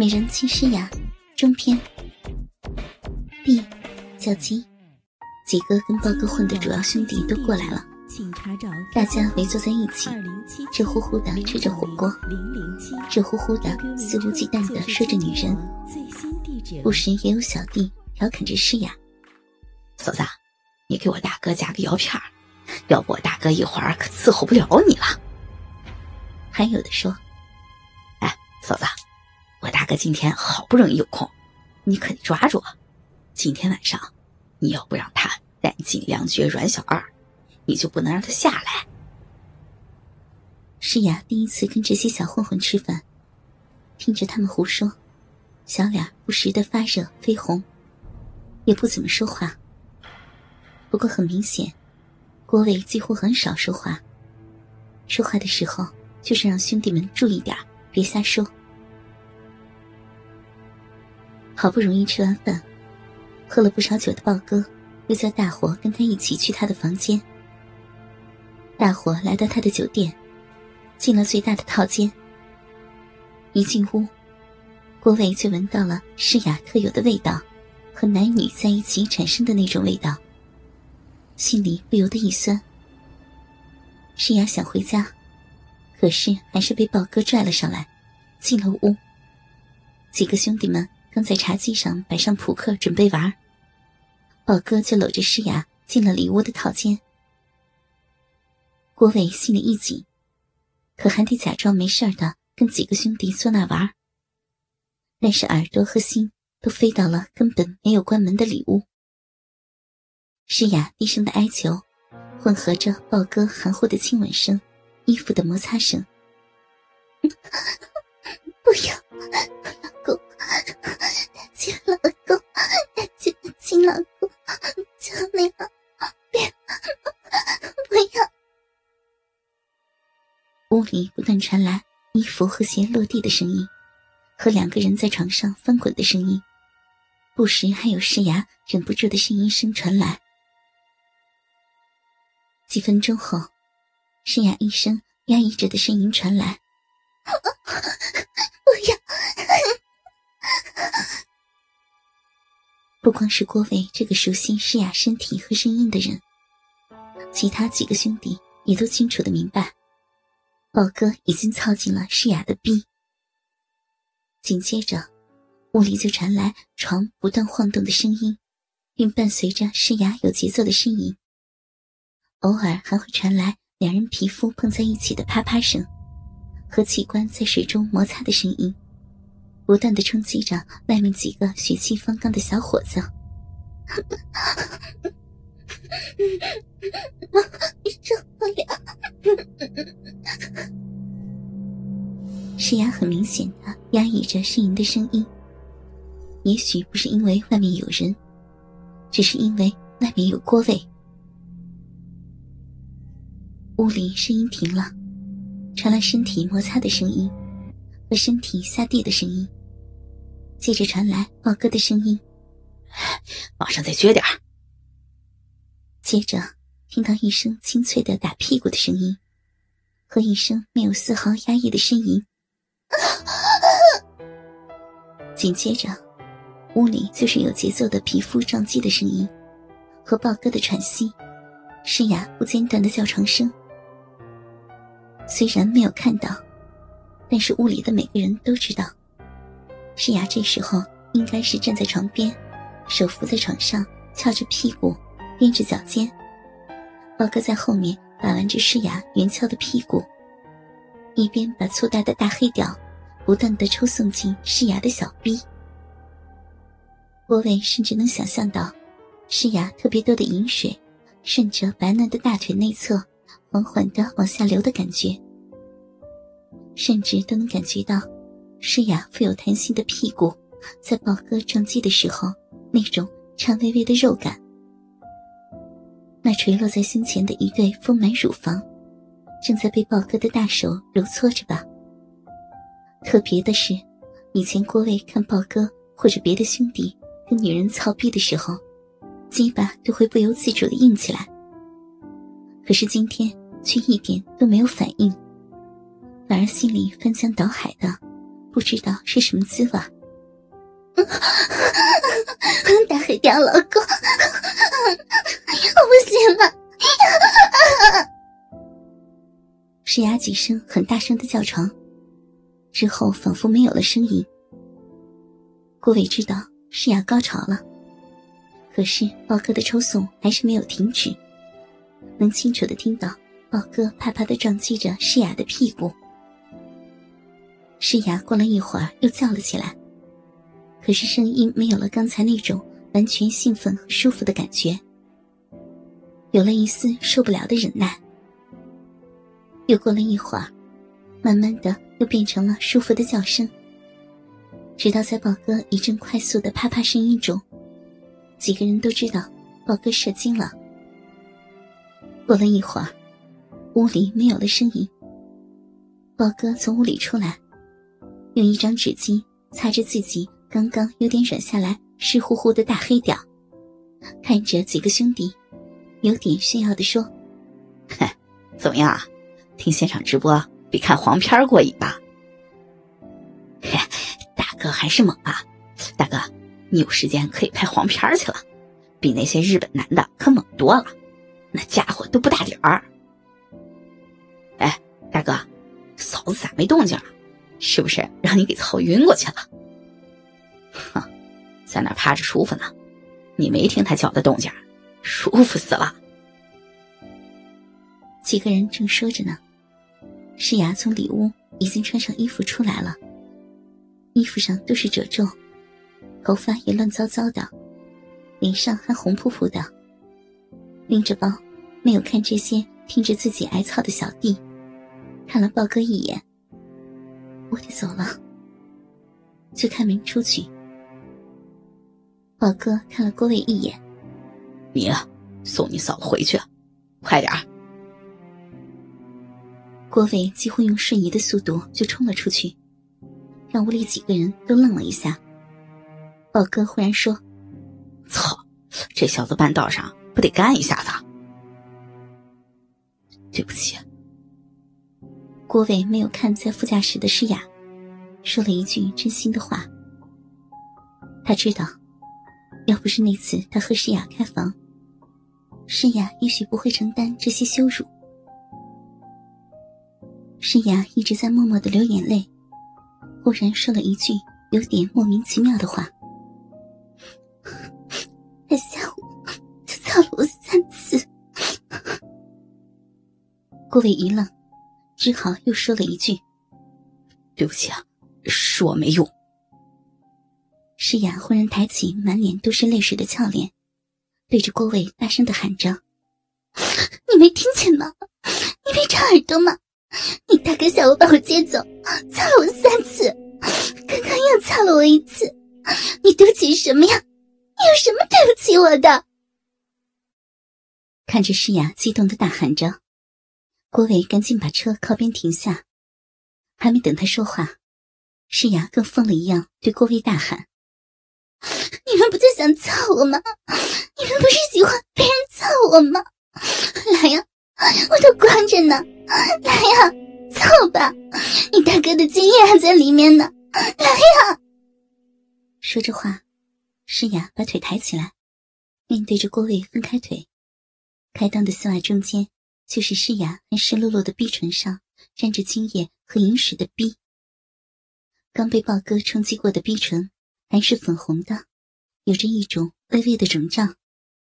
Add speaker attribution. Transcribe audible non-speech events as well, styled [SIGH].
Speaker 1: 美人妻诗雅，中篇。B，小吉，几个跟豹哥混的主要兄弟都过来了，大家围坐在一起，热乎乎的吃着火锅，热乎乎的肆无忌惮的说着女人，不时也有小弟调侃着诗雅：“
Speaker 2: 嫂子，你给我大哥加个药片要不我大哥一会儿可伺候不了你了。”
Speaker 1: 还有的说：“
Speaker 2: 哎，嫂子。”我大哥今天好不容易有空，你可得抓住啊。今天晚上，你要不让他弹尽粮绝阮小二，你就不能让他下来。
Speaker 1: 诗雅第一次跟这些小混混吃饭，听着他们胡说，小脸不时的发热绯红，也不怎么说话。不过很明显，郭伟几乎很少说话。说话的时候，就是让兄弟们注意点，别瞎说。好不容易吃完饭，喝了不少酒的豹哥，又叫大伙跟他一起去他的房间。大伙来到他的酒店，进了最大的套间。一进屋，郭伟就闻到了诗雅特有的味道，和男女在一起产生的那种味道，心里不由得一酸。诗雅想回家，可是还是被豹哥拽了上来，进了屋。几个兄弟们。刚在茶几上摆上扑克，准备玩。宝哥就搂着诗雅进了里屋的套间。郭伟心里一紧，可还得假装没事的跟几个兄弟坐那玩。但是耳朵和心都飞到了根本没有关门的里屋。诗雅低声的哀求，混合着豹哥含糊的亲吻声，衣服的摩擦声。[LAUGHS] 不要，鞋落地的声音，和两个人在床上翻滚的声音，不时还有诗雅忍不住的呻吟声传来。几分钟后，诗雅一声压抑着的声音传来：“ [LAUGHS] 不要！”不光是郭伟这个熟悉诗雅身体和声音的人，其他几个兄弟也都清楚的明白，宝哥已经操进了诗雅的逼。紧接着，屋里就传来床不断晃动的声音，并伴随着诗雅有节奏的呻吟，偶尔还会传来两人皮肤碰在一起的啪啪声，和器官在水中摩擦的声音。不断的冲击着外面几个血气方刚的小伙子，[LAUGHS] 诗雅很明显的压抑着呻吟的声音，也许不是因为外面有人，只是因为外面有郭伟。屋里声音停了，传来身体摩擦的声音和身体下地的声音。接着传来豹哥的声音：“
Speaker 2: 往上再撅点
Speaker 1: 接着听到一声清脆的打屁股的声音，和一声没有丝毫压抑的呻吟。[LAUGHS] 紧接着，屋里就是有节奏的皮肤撞击的声音，和豹哥的喘息，诗雅不间断的叫床声。虽然没有看到，但是屋里的每个人都知道。诗雅这时候应该是站在床边，手扶在床上，翘着屁股，踮着脚尖。豹哥在后面把玩着诗雅圆翘的屁股，一边把粗大的大黑屌不断的抽送进诗雅的小臂。郭伟甚至能想象到，诗雅特别多的饮水顺着白嫩的大腿内侧缓缓的往下流的感觉，甚至都能感觉到。诗雅富有弹性的屁股，在豹哥撞击的时候，那种颤巍巍的肉感；那垂落在胸前的一对丰满乳房，正在被豹哥的大手揉搓着吧。特别的是，以前郭卫看豹哥或者别的兄弟跟女人操逼的时候，鸡巴都会不由自主的硬起来。可是今天却一点都没有反应，反而心里翻江倒海的。不知道是什么滋味。[LAUGHS] 大黑屌老公，我不行了！[LAUGHS] 施雅几声很大声的叫床，之后仿佛没有了声音。郭伟知道诗雅高潮了，可是豹哥的抽送还是没有停止，能清楚的听到豹哥啪啪的撞击着诗雅的屁股。诗雅过了一会儿又叫了起来。可是声音没有了刚才那种完全兴奋和舒服的感觉，有了一丝受不了的忍耐。又过了一会儿，慢慢的又变成了舒服的叫声。直到在宝哥一阵快速的啪啪声音中，几个人都知道宝哥射精了。过了一会儿，屋里没有了声音。宝哥从屋里出来，用一张纸巾擦着自己。刚刚有点软下来、湿乎乎的大黑屌，看着几个兄弟，有点炫耀的说：“
Speaker 2: 哼，怎么样啊？听现场直播比看黄片过瘾吧？”嘿，大哥还是猛啊！大哥，你有时间可以拍黄片去了，比那些日本男的可猛多了，那家伙都不大点儿。哎，大哥，嫂子咋没动静了？是不是让你给操晕过去了？哼，在那趴着舒服呢，你没听他叫的动静，舒服死了。
Speaker 1: 几个人正说着呢，诗雅从里屋已经穿上衣服出来了，衣服上都是褶皱，头发也乱糟糟的，脸上还红扑扑的，拎着包，没有看这些听着自己挨操的小弟，看了豹哥一眼，我得走了，就开门出去。豹哥看了郭伟一眼，
Speaker 2: 你啊，送你嫂子回去，快点
Speaker 1: 郭伟几乎用瞬移的速度就冲了出去，让屋里几个人都愣了一下。宝哥忽然说：“
Speaker 2: 操，这小子半道上不得干一下子？”对不起。
Speaker 1: 郭伟没有看在副驾驶的诗雅，说了一句真心的话。他知道。要不是那次他和诗雅开房，诗雅也许不会承担这些羞辱。诗雅一直在默默的流眼泪，忽然说了一句有点莫名其妙的话：“他下午就操了我三次。”郭伟一愣，只好又说了一句：“
Speaker 2: 对不起啊，是我没用。”
Speaker 1: 诗雅忽然抬起满脸都是泪水的俏脸，对着郭伟大声的喊着：“你没听见吗？你没插耳朵吗？你大哥下午把我接走，操了我三次，刚刚又操了我一次，你对不起什么呀？你有什么对不起我的？”看着诗雅激动的大喊着，郭伟赶紧把车靠边停下，还没等他说话，诗雅跟疯了一样对郭伟大喊。你们不就想操我吗？你们不是喜欢别人操我吗？来呀，我都关着呢，来呀，操吧！你大哥的精液还在里面呢，来呀！说着话，诗雅把腿抬起来，面对着郭伟分开腿，开裆的丝袜中间就是诗雅那湿漉漉的逼唇上沾着精液和饮水的逼，刚被豹哥冲击过的逼唇。还是粉红的，有着一种微微的肿胀。